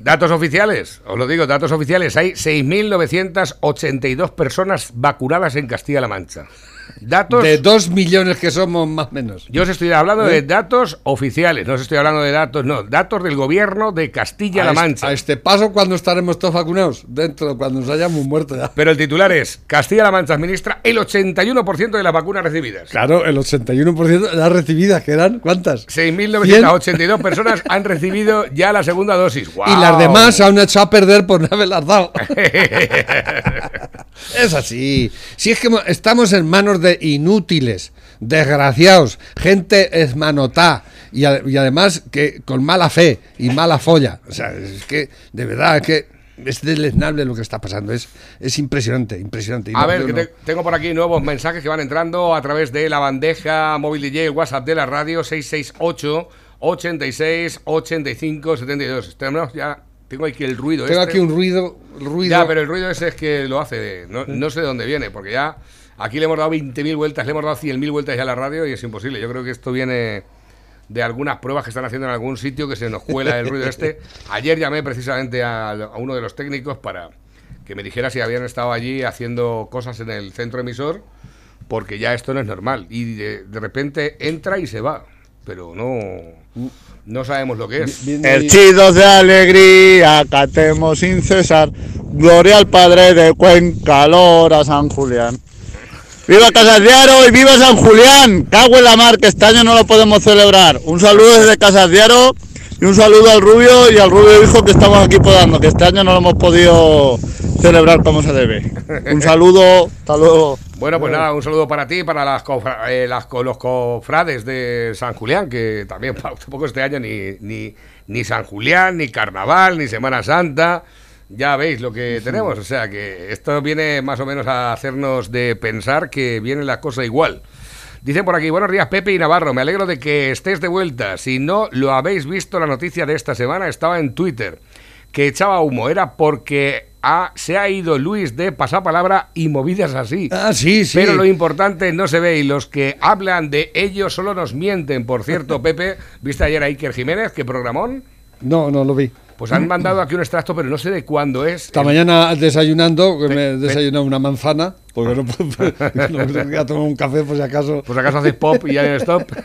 Datos oficiales, os lo digo, datos oficiales. Hay 6.982 personas vacunadas en Castilla-La Mancha. Datos. De dos millones que somos, más o menos. Yo os estoy hablando de datos oficiales, no os estoy hablando de datos, no, datos del gobierno de Castilla-La Mancha. Este, a este paso, cuando estaremos todos vacunados? Dentro, cuando nos hayamos muerto ya. Pero el titular es: Castilla-La Mancha administra el 81% de las vacunas recibidas. Claro, el 81% de las recibidas, que eran, ¿cuántas? 6.982 personas han recibido ya la segunda dosis. Y las demás se han echado a perder por no haberlas dado. es así. Si es que mo- estamos en manos de inútiles, desgraciados, gente esmanotá y, a- y además que con mala fe y mala folla. O sea, es que, de verdad, es que es deleznable lo que está pasando. Es, es impresionante, impresionante. Y A no- ver, que no- tengo por aquí nuevos mensajes que van entrando a través de la bandeja móvil DJ, WhatsApp de la radio 668 86 85 72. Tenemos ya, tengo aquí el ruido. Tengo este. aquí un ruido, ruido. Ya, pero el ruido ese es que lo hace. de- no, no sé de dónde viene, porque ya aquí le hemos dado 20.000 vueltas, le hemos dado 100.000 vueltas ya a la radio y es imposible. Yo creo que esto viene de algunas pruebas que están haciendo en algún sitio que se nos cuela el ruido este. Ayer llamé precisamente a, a uno de los técnicos para que me dijera si habían estado allí haciendo cosas en el centro emisor, porque ya esto no es normal. Y de, de repente entra y se va, pero no, no sabemos lo que es. Herchidos de alegría, catemos sin cesar. Gloria al Padre de Cuenca, lora San Julián. ¡Viva Casas de Aro y viva San Julián! ¡Cago en la mar, que este año no lo podemos celebrar! Un saludo desde Casas de Aro y un saludo al Rubio y al Rubio Hijo que estamos aquí podando, que este año no lo hemos podido celebrar como se debe. Un saludo, hasta luego. Bueno, pues nada, un saludo para ti, para las, cofra- eh, los cofrades de San Julián, que también tampoco este año ni, ni, ni San Julián, ni Carnaval, ni Semana Santa. Ya veis lo que tenemos, o sea que esto viene más o menos a hacernos de pensar que viene la cosa igual. Dicen por aquí, buenos días Pepe y Navarro, me alegro de que estés de vuelta. Si no lo habéis visto, la noticia de esta semana estaba en Twitter, que echaba humo, era porque ha- se ha ido Luis de pasapalabra y movidas así. Ah, sí, sí. Pero lo importante no se ve y los que hablan de ellos solo nos mienten. Por cierto, Pepe, ¿viste ayer a Iker Jiménez, que programón? No, no lo vi. Pues han mandado aquí un extracto, pero no sé de cuándo es. Esta El- mañana desayunando, me he desayunado una manzana, porque no puedo, no quería tomar un café por si acaso. Pues acaso haces pop y ya en stop.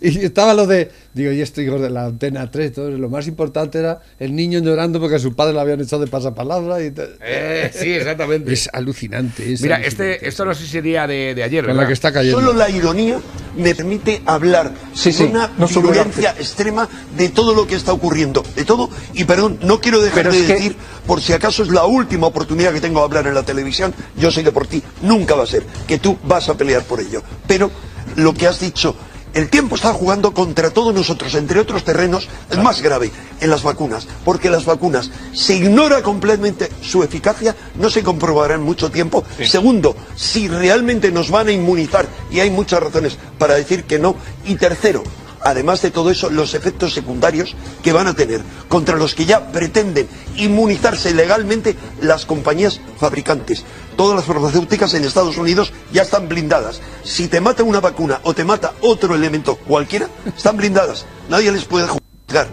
Y estaba lo de, digo, y esto, hijos de la antena 3, todo, lo más importante era el niño llorando porque a su padre le habían echado de pasapalabra. Y Eh, sí, exactamente. es alucinante. es Mira, alucinante. este, esto no sé si sería de, de ayer, Con la que está cayendo. Solo la ironía me permite hablar Sí, sí, de una no violencia extrema de todo lo que está ocurriendo. De todo, y perdón, no quiero dejar Pero de es que- decir, por si acaso es la última oportunidad que tengo de hablar en la televisión, yo sé que por ti nunca va a ser, que tú vas a pelear por ello. Pero lo que has dicho El tiempo está jugando contra todos nosotros, entre otros terrenos, el más grave, en las vacunas, porque las vacunas se ignora completamente su eficacia, no se comprobará en mucho tiempo. Segundo, si realmente nos van a inmunizar, y hay muchas razones para decir que no. Y tercero, además de todo eso, los efectos secundarios que van a tener, contra los que ya pretenden inmunizarse legalmente las compañías fabricantes. Todas las farmacéuticas en Estados Unidos ya están blindadas. Si te mata una vacuna o te mata otro elemento cualquiera, están blindadas. Nadie les puede juzgar.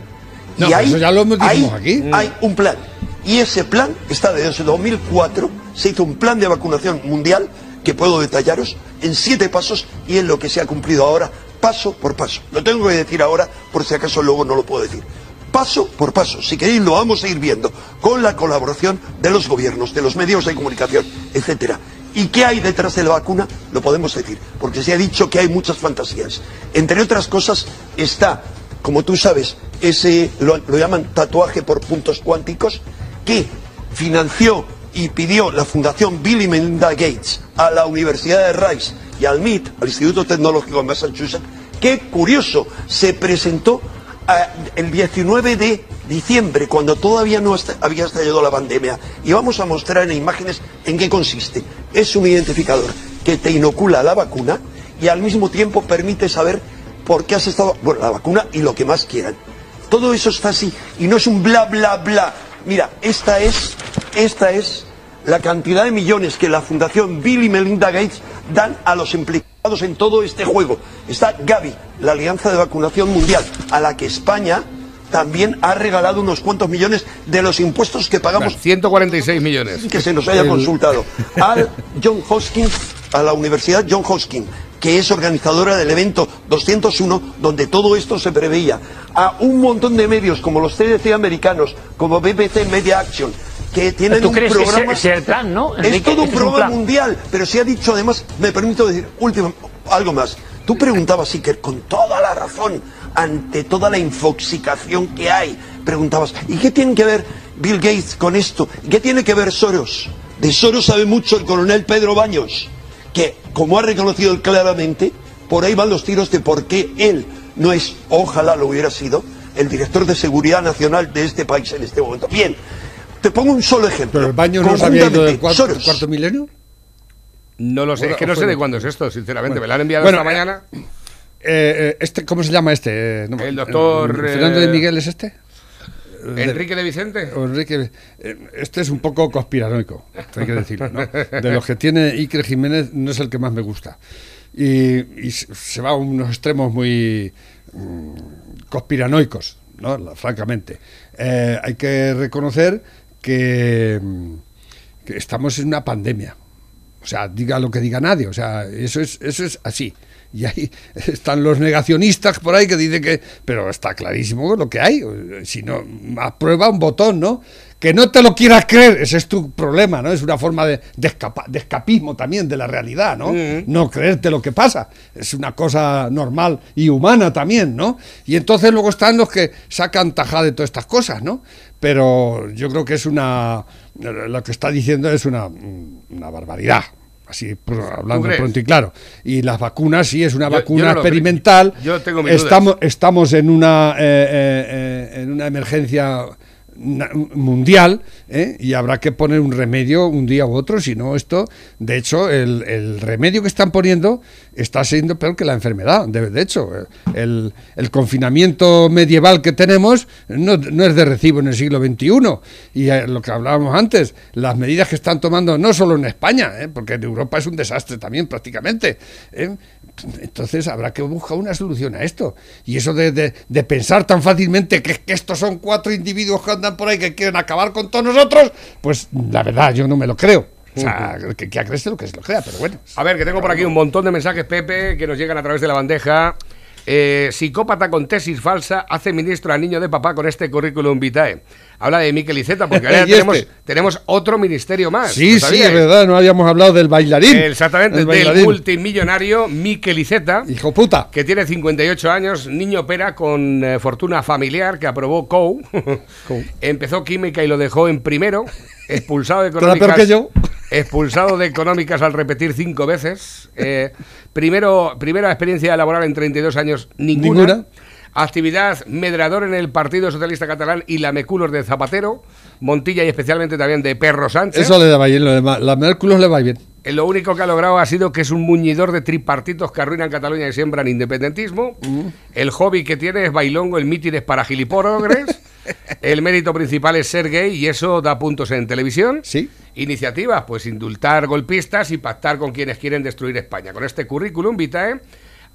No, y ahí, eso ya lo ahí aquí. hay un plan. Y ese plan está desde 2004. Se hizo un plan de vacunación mundial que puedo detallaros en siete pasos y en lo que se ha cumplido ahora, paso por paso. Lo tengo que decir ahora por si acaso luego no lo puedo decir. Paso por paso, si queréis lo vamos a ir viendo, con la colaboración de los gobiernos, de los medios de comunicación, etcétera. ¿Y qué hay detrás de la vacuna? Lo podemos decir, porque se ha dicho que hay muchas fantasías. Entre otras cosas está, como tú sabes, ese lo, llaman tatuaje por puntos cuánticos, que financió y pidió la Fundación Bill y Melinda Gates a la Universidad de Rice y al MIT, al Instituto Tecnológico de Massachusetts, que curioso, se presentó ah, el 19 de diciembre, cuando todavía no había estallado la pandemia. Y vamos a mostrar en imágenes en qué consiste. Es un identificador que te inocula la vacuna y al mismo tiempo permite saber por qué has estado, bueno, la vacuna y lo que más quieran. Todo eso está así y no es un bla bla bla. Mira, esta es, esta es la cantidad de millones que la Fundación Bill y Melinda Gates dan a los implicados en todo este juego. Está Gavi, la Alianza de Vacunación Mundial, a la que España también ha regalado unos cuantos millones de los impuestos que pagamos 146 millones. que se nos haya consultado al John Hopkins, a la Universidad John Hopkins, que es organizadora del evento 201, donde todo esto se preveía, a un montón de medios como los CDC americanos, como BBC Media Action, que tienen ¿Tú un crees que programa... ese- ese el plan, no, Es todo un un programa mundial, pero se ha dicho además, me permito decir, último, algo más. Tú preguntabas, Iker, con toda la razón, ante toda la infoxicación que hay, preguntabas, ¿y qué tiene que ver Bill Gates con esto? ¿Y qué tiene que ver Soros? De Soros sabe mucho el coronel Pedro Baños, que, como ha reconocido él claramente, por ahí van los tiros de por qué él no es, ojalá lo hubiera sido, el director de seguridad nacional de este país en este momento. Bien, te pongo un solo ejemplo. Pero el baño no se había ido del cuarto, Soros. cuarto milenio. No lo sé, es que no sé de cuándo es esto, sinceramente. Me lo han enviado Bueno, esta mañana. Eh, eh, este, ¿Cómo se llama este? Eh, no, El doctor, eh, ¿Fernando de eh, Miguel es este? Enrique de Vicente. Enrique, eh, este es un poco conspiranoico, hay que decirlo. ¿no? De los que tiene Iker Jiménez no es el que más me gusta. Y, y se se va a unos extremos muy mm, conspiranoicos, ¿no? La- francamente. Eh, hay que reconocer que, mm, que estamos en una pandemia. O sea, diga lo que diga nadie. O sea, eso es, eso es así. Y ahí están los negacionistas por ahí que dicen que. Pero está clarísimo lo que hay. Si no, aprueba un botón, ¿no? Que no te lo quieras creer, ese es tu problema, ¿no? Es una forma de, de, escapa- de escapismo también de la realidad, ¿no? No creerte lo que pasa. Es una cosa normal y humana también, ¿no? Y entonces luego están los que sacan tajada de todas estas cosas, ¿no? Pero yo creo que es una. Lo que está diciendo es una, una barbaridad. Así, hablando pronto y claro. Y las vacunas, sí, es una Yo- vacuna yo no experimental. Yo tengo mis dudas. estamos, estamos en una, eh, eh, eh, en una emergencia mundial ¿eh? y habrá que poner un remedio un día u otro, si no esto, de hecho, el, el remedio que están poniendo está siendo peor que la enfermedad, de, de hecho, el, el confinamiento medieval que tenemos no, es de recibo en el siglo XXI y eh, lo que hablábamos antes, las medidas que están tomando no solo en España, ¿eh? porque en Europa es un desastre también prácticamente, ¿eh? entonces habrá que buscar una solución a esto. Y eso de, pensar tan fácilmente que estos son cuatro individuos que andan por ahí que quieren acabar con todos nosotros, pues la verdad yo no me lo creo. O sea, que, que crees lo que se lo crea, pero bueno. A ver, que tengo por aquí un montón de mensajes, Pepe, que nos llegan a través de la bandeja. Eh, psicópata con tesis falsa hace ministro a niño de papá con este currículum vitae. Habla de Miquel Iceta, porque ahora ¿Y tenemos, este? tenemos otro ministerio más. Sí, ¿lo sí, es verdad, no habíamos hablado del bailarín. Exactamente, El del bailarín. multimillonario Miquel Iceta. Hijo puta. Que tiene 58 años, niño pera con eh, fortuna familiar que aprobó COU. Empezó química y lo dejó en primero, expulsado de Toda peor económicas. que yo. Expulsado de económicas al repetir cinco veces. Eh, primero, primera experiencia laboral en 32 años, ninguna. Ninguna. Actividad medrador en el Partido Socialista Catalán y la Meculos de Zapatero, Montilla y especialmente también de Perro Sánchez. Eso le da bien, lo demás. La Merculos le va bien. Eh, Lo único que ha logrado ha sido que es un muñidor de tripartitos que arruinan Cataluña y siembran independentismo. El hobby que tiene es bailongo, el mítines para gilipórogres. el mérito principal es ser gay y eso da puntos en televisión. Sí. Iniciativas, pues indultar golpistas y pactar con quienes quieren destruir España. Con este currículum vitae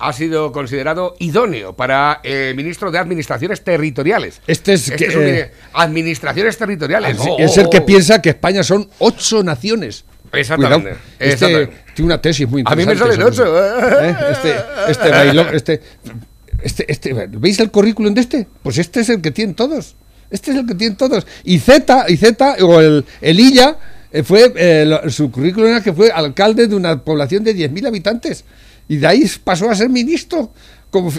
ha sido considerado idóneo para eh, ministro de Administraciones Territoriales. Este es, Este que, es un eh, mini- Administraciones Territoriales. sí, Oh, es oh, el que oh. piensa que España son ocho naciones. Exactamente. Este exactamente. tiene una tesis muy A mí interesante. me salen ocho. ¿Eh? Este, este bailón, este, este, este, ¿veis el currículum de este? Pues este es el que tienen todos. Este es el que tienen todos. Y Z, y Z, o el, el eh, fue, eh, su currículum era que fue alcalde de una población de 10.000 habitantes. Y de ahí pasó a ser ministro.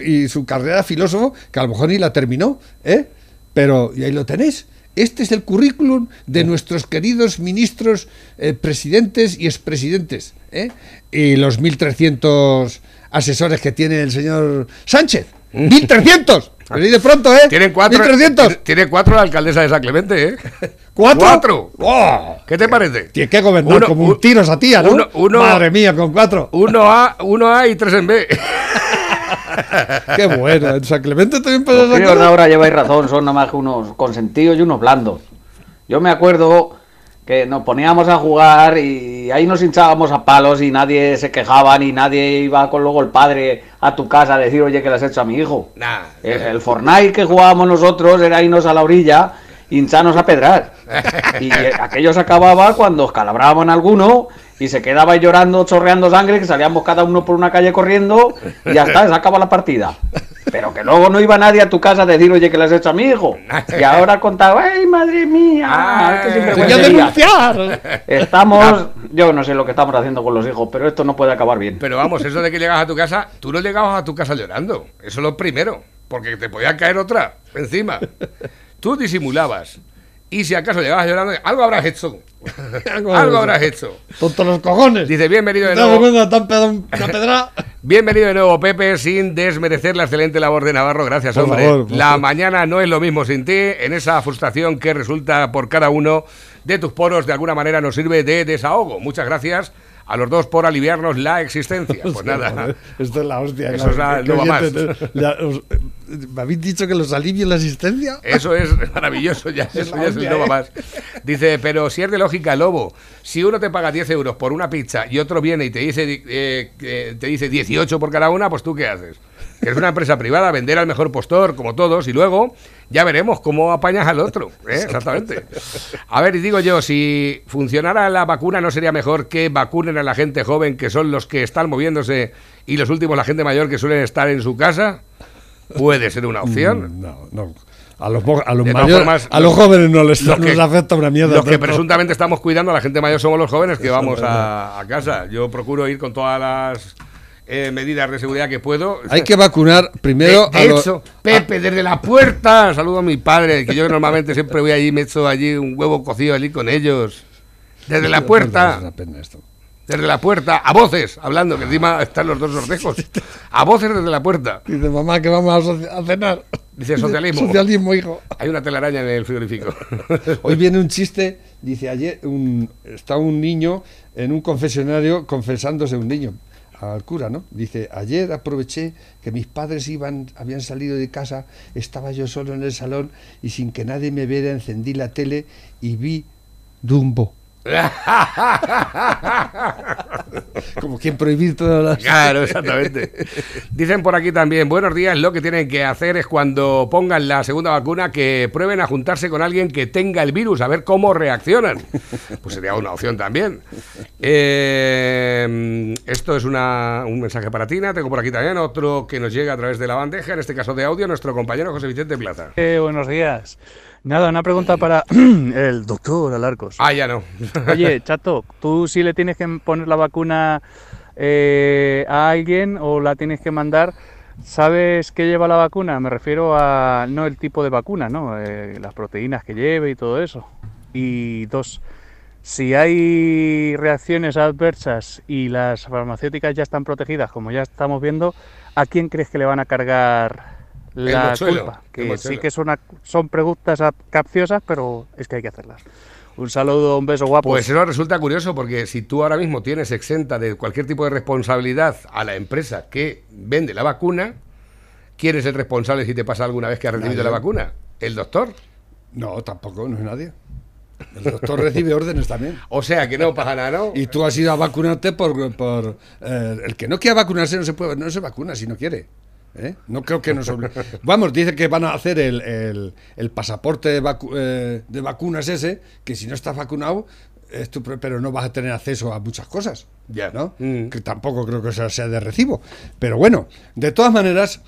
Y su carrera filósofo, que a lo mejor ni la terminó, ¿eh? Pero, y ahí lo tenéis. Este es el currículum de nuestros queridos ministros, eh, presidentes y expresidentes. ¿eh? Y los 1.300 asesores que tiene el señor Sánchez. ¡1.300! Venid de pronto, ¿eh? Tienen cuatro. ¡1.300! Tiene cuatro la alcaldesa de San Clemente, ¿eh? ¿Cuatro? ¡Cuatro! ¡Oh! ¿Qué te parece? Tiene que gobernar Uno- como un- un tiro esa tía, ¿no? uno- uno- Madre mía, con cuatro. Uno A, uno A y tres en B. Qué bueno. En San Clemente también pasa Los críos ahora lleváis razón, son nada más que unos consentidos y unos blandos. Yo me acuerdo que nos poníamos a jugar y ahí nos hinchábamos a palos y nadie se quejaba ni nadie iba con luego el padre a tu casa a decir, oye, que le has hecho a mi hijo. Nah. El, el Fortnite que jugábamos nosotros era irnos a la orilla, hinchanos a pedrar. Y eh, aquello se acababa cuando escalabrábamos a alguno y se quedaba llorando, chorreando sangre, que salíamos cada uno por una calle corriendo y ya está, se acaba la partida. Pero que luego no iba nadie a tu casa a decir, oye, que le has hecho a mi hijo. Y ahora contaba, ¡ay, madre mía! ¡Qué Ay, sinvergüenza Voy a sería". denunciar. Estamos, yo no sé lo que estamos haciendo con los hijos, pero esto no puede acabar bien. Pero vamos, eso de que llegas a tu casa, tú no llegabas a tu casa llorando. Eso es lo primero. Porque te podía caer otra encima. Tú disimulabas. Y si acaso llegabas llorando, algo habrás hecho. Algo habrás hecho. Tontos los cojones. Dice, bienvenido de ¿Te das nuevo. Bienvenido de nuevo, Pepe, sin desmerecer la excelente labor de Navarro. Gracias, Por hombre. favor, la favor. mañana no es lo mismo sin ti. En esa frustración que resulta por cada uno de tus poros, de alguna manera nos sirve de desahogo. Muchas gracias a los dos por aliviarnos la existencia. Pues nada. Esto es la hostia. Eso claro, es la- no va más. ya, os- ¿Me habéis dicho que los alivia la asistencia? Eso es maravilloso, ya, eso ya es el ¿eh? más. Dice, pero si es de lógica, Lobo, si uno te paga 10 euros por una pizza y otro viene y te dice, eh, te dice 18 por cada una, pues tú qué haces? Que es una empresa privada, vender al mejor postor, como todos, y luego ya veremos cómo apañas al otro. ¿eh? Exactamente. A ver, y digo yo, si funcionara la vacuna, ¿no sería mejor que vacunen a la gente joven, que son los que están moviéndose, y los últimos la gente mayor que suelen estar en su casa? Puede ser una opción. Mm, No, no. A los, a los mayores- formas, a los jóvenes no les, que- les afecta una mierda. Los que presuntamente estamos cuidando a la gente mayor somos los jóvenes que vamos a, a casa. Yo procuro ir con todas las eh, medidas de seguridad que puedo. Hay que vacunar primero de, a de los- hecho, Pepe, desde la puerta, saludo a mi padre, que yo normalmente siempre voy allí y me echo allí un huevo cocido allí con ellos. Desde la Es puerta, una pena esto. Desde la puerta, a voces, hablando, que encima están los dos sortejos. A voces desde la puerta. Dice, mamá, que vamos a cenar. Dice, socialismo. Socialismo, hijo. Hay una telaraña en el frigorífico. Hoy viene un chiste, dice ayer un, está un niño en un confesionario confesándose un niño al cura, ¿no? Dice, ayer aproveché que mis padres iban, habían salido de casa, estaba yo solo en el salón y sin que nadie me viera encendí la tele y vi Dumbo. Como quien prohibir todas las... Claro, exactamente. Dicen por aquí también, buenos días, lo que tienen que hacer es cuando pongan la segunda vacuna que prueben a juntarse con alguien que tenga el virus, a ver cómo reaccionan. Pues sería una opción también. Eh, esto es una- un mensaje para Tina, tengo por aquí también otro que nos llega a través de la bandeja, en este caso de audio, nuestro compañero José Vicente Plaza. Eh, buenos días. Nada, una pregunta para el doctor Alarcos. Ah, ya no. Oye, Chato, ¿tú sí le tienes que poner la vacuna eh, a alguien o la tienes que mandar? ¿Sabes qué lleva la vacuna? Me refiero a no el tipo de vacuna, ¿no? Eh, las proteínas que lleve y todo eso. Y dos, Si hay reacciones adversas y las farmacéuticas ya están protegidas, como ya estamos viendo, ¿a quién crees que le van a cargar la mochuelo, culpa? Que sí que son, son preguntas capciosas, pero es que hay que hacerlas. Un saludo, un beso guapo. Pues eso resulta curioso porque si tú ahora mismo tienes exenta de cualquier tipo de responsabilidad a la empresa que vende la vacuna, ¿quién es el responsable si te pasa alguna vez que has recibido Nadie. la vacuna? ¿El doctor? No, tampoco, no es nadie. El doctor recibe órdenes también. O sea que no pasa nada, ¿no? Y tú has ido a vacunarte por... por eh, el que no quiera vacunarse no se puede, no se vacuna si no quiere. ¿Eh? No creo que nos obli- Vamos, dice que van a hacer el, el- el pasaporte de, vacu- eh, de vacunas ese, que si no estás vacunado, es tu pero no vas a tener acceso a muchas cosas. Ya. ¿no? Mm. Que tampoco creo que eso sea de recibo. Pero bueno, de todas maneras,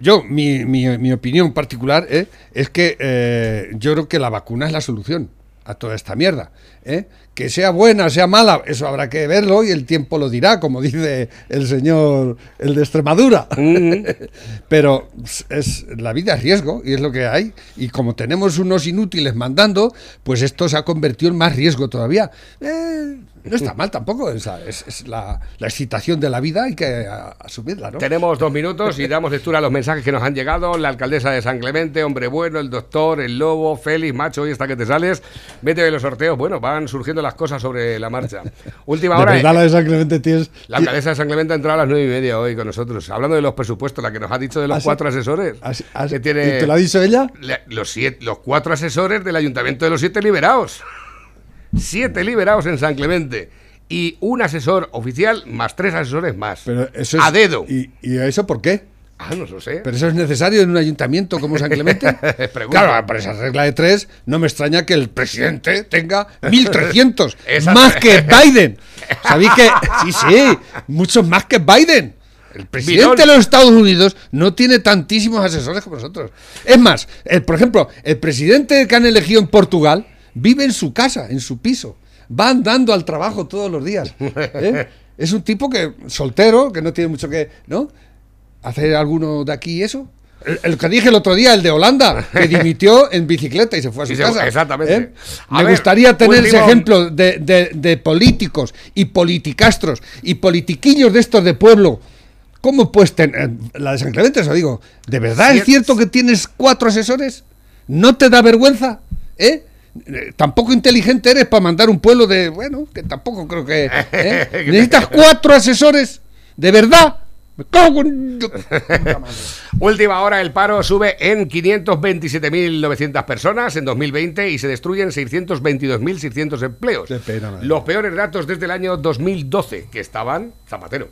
yo, mi, mi- mi opinión particular ¿eh? es que eh, yo creo que la vacuna es la solución a toda esta mierda. ¿eh? Que sea buena, sea mala, eso habrá que verlo y el tiempo lo dirá, como dice el señor, el de Extremadura. Pero es, la vida es riesgo y es lo que hay. Y como tenemos unos inútiles mandando, pues esto se ha convertido en más riesgo todavía. Eh, no está mal tampoco, es, es- es la, la excitación de la vida, hay que a- asumirla, ¿no? Tenemos dos minutos y damos lectura a los mensajes que nos han llegado. La alcaldesa de San Clemente, hombre bueno, el doctor, el lobo, Félix, macho, hoy hasta que te sales. Vete de los sorteos. Bueno, van surgiendo las cosas sobre la marcha. Última De hora. verdad, la de San Clemente tienes... La alcaldesa de San Clemente ha entrado a las nueve y media hoy con nosotros, hablando de los presupuestos, la que nos ha dicho de los ¿Ah, cuatro asesores. ¿Has- has- que tiene ¿Y te lo ha dicho ella? le- los, siete, los cuatro asesores del ayuntamiento de los siete liberados. Siete liberados en San Clemente. Y un asesor oficial más tres asesores más. Pero eso es, a dedo. ¿Y, y eso por qué? Ah, no lo sé. ¿Pero eso es necesario en un ayuntamiento como San Clemente? Claro, por esa regla de tres, no me extraña que el presidente tenga 1.300, Esa- más que Biden. ¿Sabéis que? Sí, sí, muchos más que Biden. El presidente Bidón. de los Estados Unidos no tiene tantísimos asesores como nosotros. Es más, el- por ejemplo, el presidente que han elegido en Portugal vive en su casa, en su piso. Va andando al trabajo todos los días. ¿eh? Es un tipo que soltero, que no tiene mucho que, ¿no? ¿Hacer alguno de aquí eso? El, el que dije el otro día, el de Holanda, que dimitió en bicicleta y se fue a su se- casa. exactamente. ¿eh? A Me ver, gustaría tener ese ejemplo de, de- de políticos y politicastros y politiquillos de estos de pueblo. ¿Cómo pues tener la de San Clemente, eso digo? ¿De verdad es cierto que tienes cuatro asesores? ¿No te da vergüenza? ¿Eh? Eh, Tampoco inteligente eres para mandar un pueblo de. Bueno, que tampoco creo que. ¿eh? Necesitas cuatro asesores. ¿De verdad? Me cago en- Última hora, el paro sube en 527.900 personas en 2020 y se destruyen 622.600 empleos. Qué pena, madre. Los peores datos desde el año 2012, que estaban Zapatero.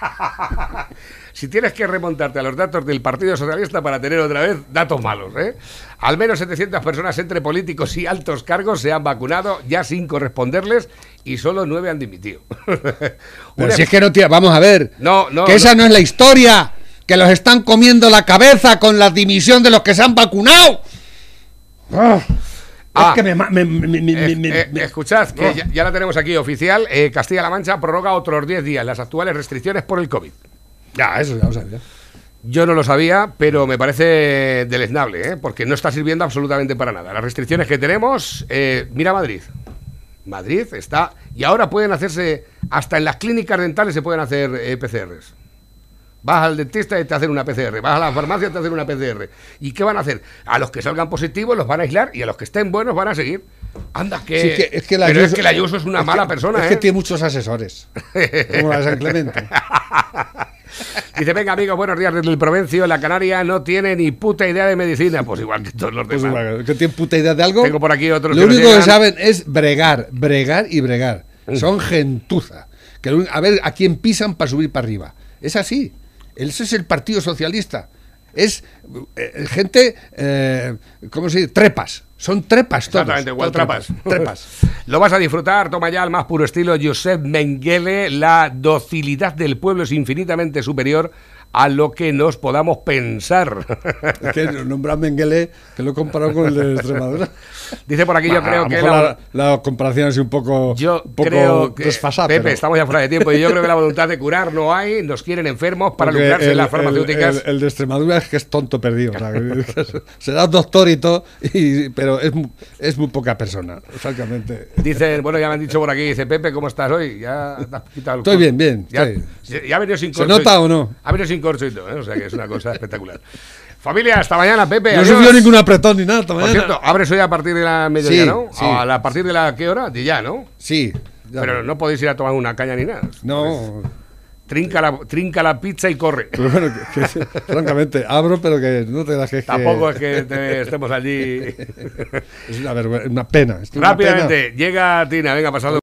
si tienes que remontarte a los datos del Partido Socialista para tener otra vez datos malos, ¿eh? Al menos 700 personas entre políticos y altos cargos se han vacunado ya sin corresponderles y solo nueve han dimitido. Pero si es que no tiene. Vamos a ver. No, no, Que esa no. no es la historia. Que los están comiendo la cabeza con la dimisión de los que se han vacunado. Ah, Ah. es que me. ma- me- me- me- me- Eh, me- eh, me- escuchad, que Oh. ya, ya la tenemos aquí oficial. eh, Castilla-La Mancha prorroga otros 10 días las actuales restricciones por el COVID. Ya, eso ya lo sabía. Yo no lo sabía, pero me parece deleznable, ¿eh? porque no está sirviendo absolutamente para nada. Las restricciones que tenemos, eh, mira Madrid. Madrid está. Y ahora pueden hacerse, hasta en las clínicas dentales se pueden hacer eh, PCRs. Vas al dentista y te hacen una PCR, vas a la farmacia y te hacen una PCR. ¿Y qué van a hacer? A los que salgan positivos los van a aislar y a los que estén buenos van a seguir. Anda, que. Sí, es que- es que la pero es Ayuso- que la Ayuso es una es mala que- persona, Es ¿eh? que tiene muchos asesores. como la de San Clemente. Dice, venga amigos, buenos días desde el Provencio. La Canaria no tiene ni puta idea de medicina. Pues igual que todos los Pues demás. igual, que tiene puta idea de algo. Tengo por aquí otros Lo que único que saben es bregar, bregar y bregar. Son gentuza. Que a ver a quién pisan para subir para arriba. Es así. Ese es el Partido Socialista. Es eh, gente, eh, ¿cómo se dice? Trepas. Son trepas todos. Exactamente, igual trapas. Trepas. Lo vas a disfrutar, toma ya al más puro estilo Josep Mengele. La docilidad del pueblo es infinitamente superior a lo que nos podamos pensar. Es que nombra Mengele, que lo he comparado con el de Extremadura. Dice por aquí, yo creo que la, la, la comparación es un poco, yo un poco creo que desfasada. Pepe, pero- estamos ya fuera de tiempo y yo creo que la voluntad de curar no hay, nos quieren enfermos para porque lucrarse en el- las el- farmacéuticas. El, el de Extremadura es que es tonto perdido. o sea, que será doctor y todo, y- pero es, es muy poca persona, francamente. Dicen, bueno, ya me han dicho por aquí, dice Pepe, ¿cómo estás hoy? Ya te has quitado el Estoy bien, bien, Ya, estoy. ya ha venido sin ¿Se corcho. y- nota o no? Ha venido sin corcho y todo, ¿eh? o sea que es una cosa espectacular. Familia, hasta mañana, Pepe. No subió ningún apretón ni nada. hasta Por cierto, abres hoy a partir de la mediodía, Sí, ¿no? sí. ¿A, la, a partir de la qué hora? De ya, ¿no? Sí. ya Pero no podéis ir a tomar una caña ni nada. No. Trinca la, trinca la pizza y corre. Pero bueno, que- que- francamente, abro, pero que no te das que. Tampoco es que te- estemos allí. Es una, vergüenza, una pena. es una pena. Rápidamente, llega Tina, venga, pasado.